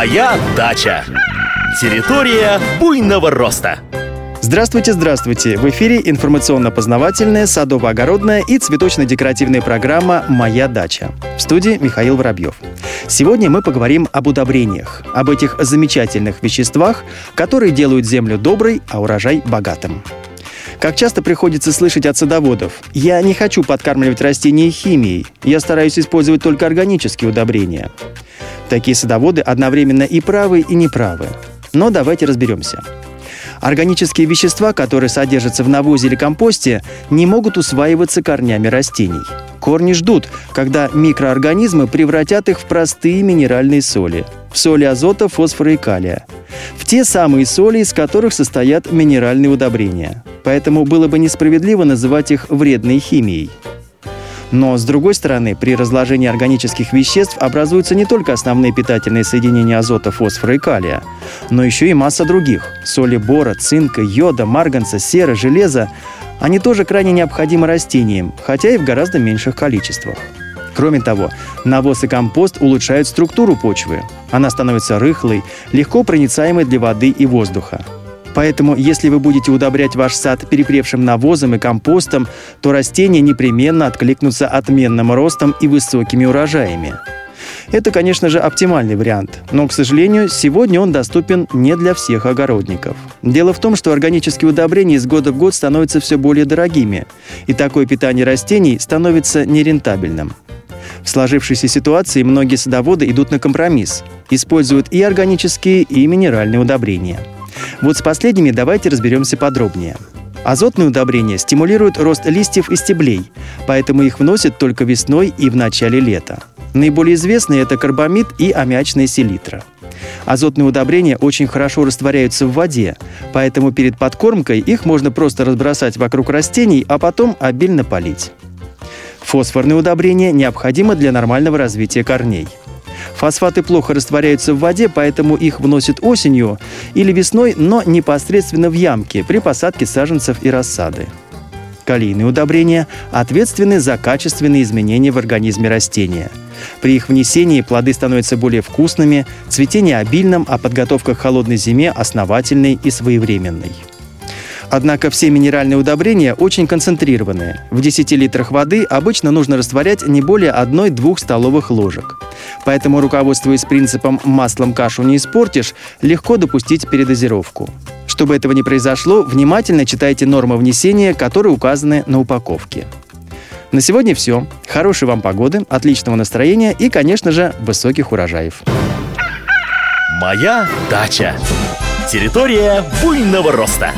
Моя дача. Территория буйного роста. Здравствуйте, здравствуйте! В эфире информационно-познавательная, садово-огородная и цветочно-декоративная программа «Моя дача». В студии Михаил Воробьев. Сегодня мы поговорим об удобрениях, об этих замечательных веществах, которые делают землю доброй, а урожай богатым. Как часто приходится слышать от садоводов, я не хочу подкармливать растения химией, я стараюсь использовать только органические удобрения. Такие садоводы одновременно и правы, и неправы. Но давайте разберемся. Органические вещества, которые содержатся в навозе или компосте, не могут усваиваться корнями растений. Корни ждут, когда микроорганизмы превратят их в простые минеральные соли. В соли азота, фосфора и калия. В те самые соли, из которых состоят минеральные удобрения. Поэтому было бы несправедливо называть их вредной химией. Но, с другой стороны, при разложении органических веществ образуются не только основные питательные соединения азота, фосфора и калия, но еще и масса других – соли бора, цинка, йода, марганца, серы, железа. Они тоже крайне необходимы растениям, хотя и в гораздо меньших количествах. Кроме того, навоз и компост улучшают структуру почвы. Она становится рыхлой, легко проницаемой для воды и воздуха. Поэтому, если вы будете удобрять ваш сад перепревшим навозом и компостом, то растения непременно откликнутся отменным ростом и высокими урожаями. Это, конечно же, оптимальный вариант, но, к сожалению, сегодня он доступен не для всех огородников. Дело в том, что органические удобрения из года в год становятся все более дорогими, и такое питание растений становится нерентабельным. В сложившейся ситуации многие садоводы идут на компромисс, используют и органические, и минеральные удобрения – вот с последними давайте разберемся подробнее. Азотные удобрения стимулируют рост листьев и стеблей, поэтому их вносят только весной и в начале лета. Наиболее известные – это карбамид и аммиачная селитра. Азотные удобрения очень хорошо растворяются в воде, поэтому перед подкормкой их можно просто разбросать вокруг растений, а потом обильно полить. Фосфорные удобрения необходимы для нормального развития корней – Фосфаты плохо растворяются в воде, поэтому их вносят осенью или весной, но непосредственно в ямки при посадке саженцев и рассады. Калийные удобрения ответственны за качественные изменения в организме растения. При их внесении плоды становятся более вкусными, цветение обильным, а подготовка к холодной зиме основательной и своевременной. Однако все минеральные удобрения очень концентрированные. В 10 литрах воды обычно нужно растворять не более 1-2 столовых ложек. Поэтому, руководствуясь принципом «маслом кашу не испортишь», легко допустить передозировку. Чтобы этого не произошло, внимательно читайте нормы внесения, которые указаны на упаковке. На сегодня все. Хорошей вам погоды, отличного настроения и, конечно же, высоких урожаев. Моя дача. Территория буйного роста.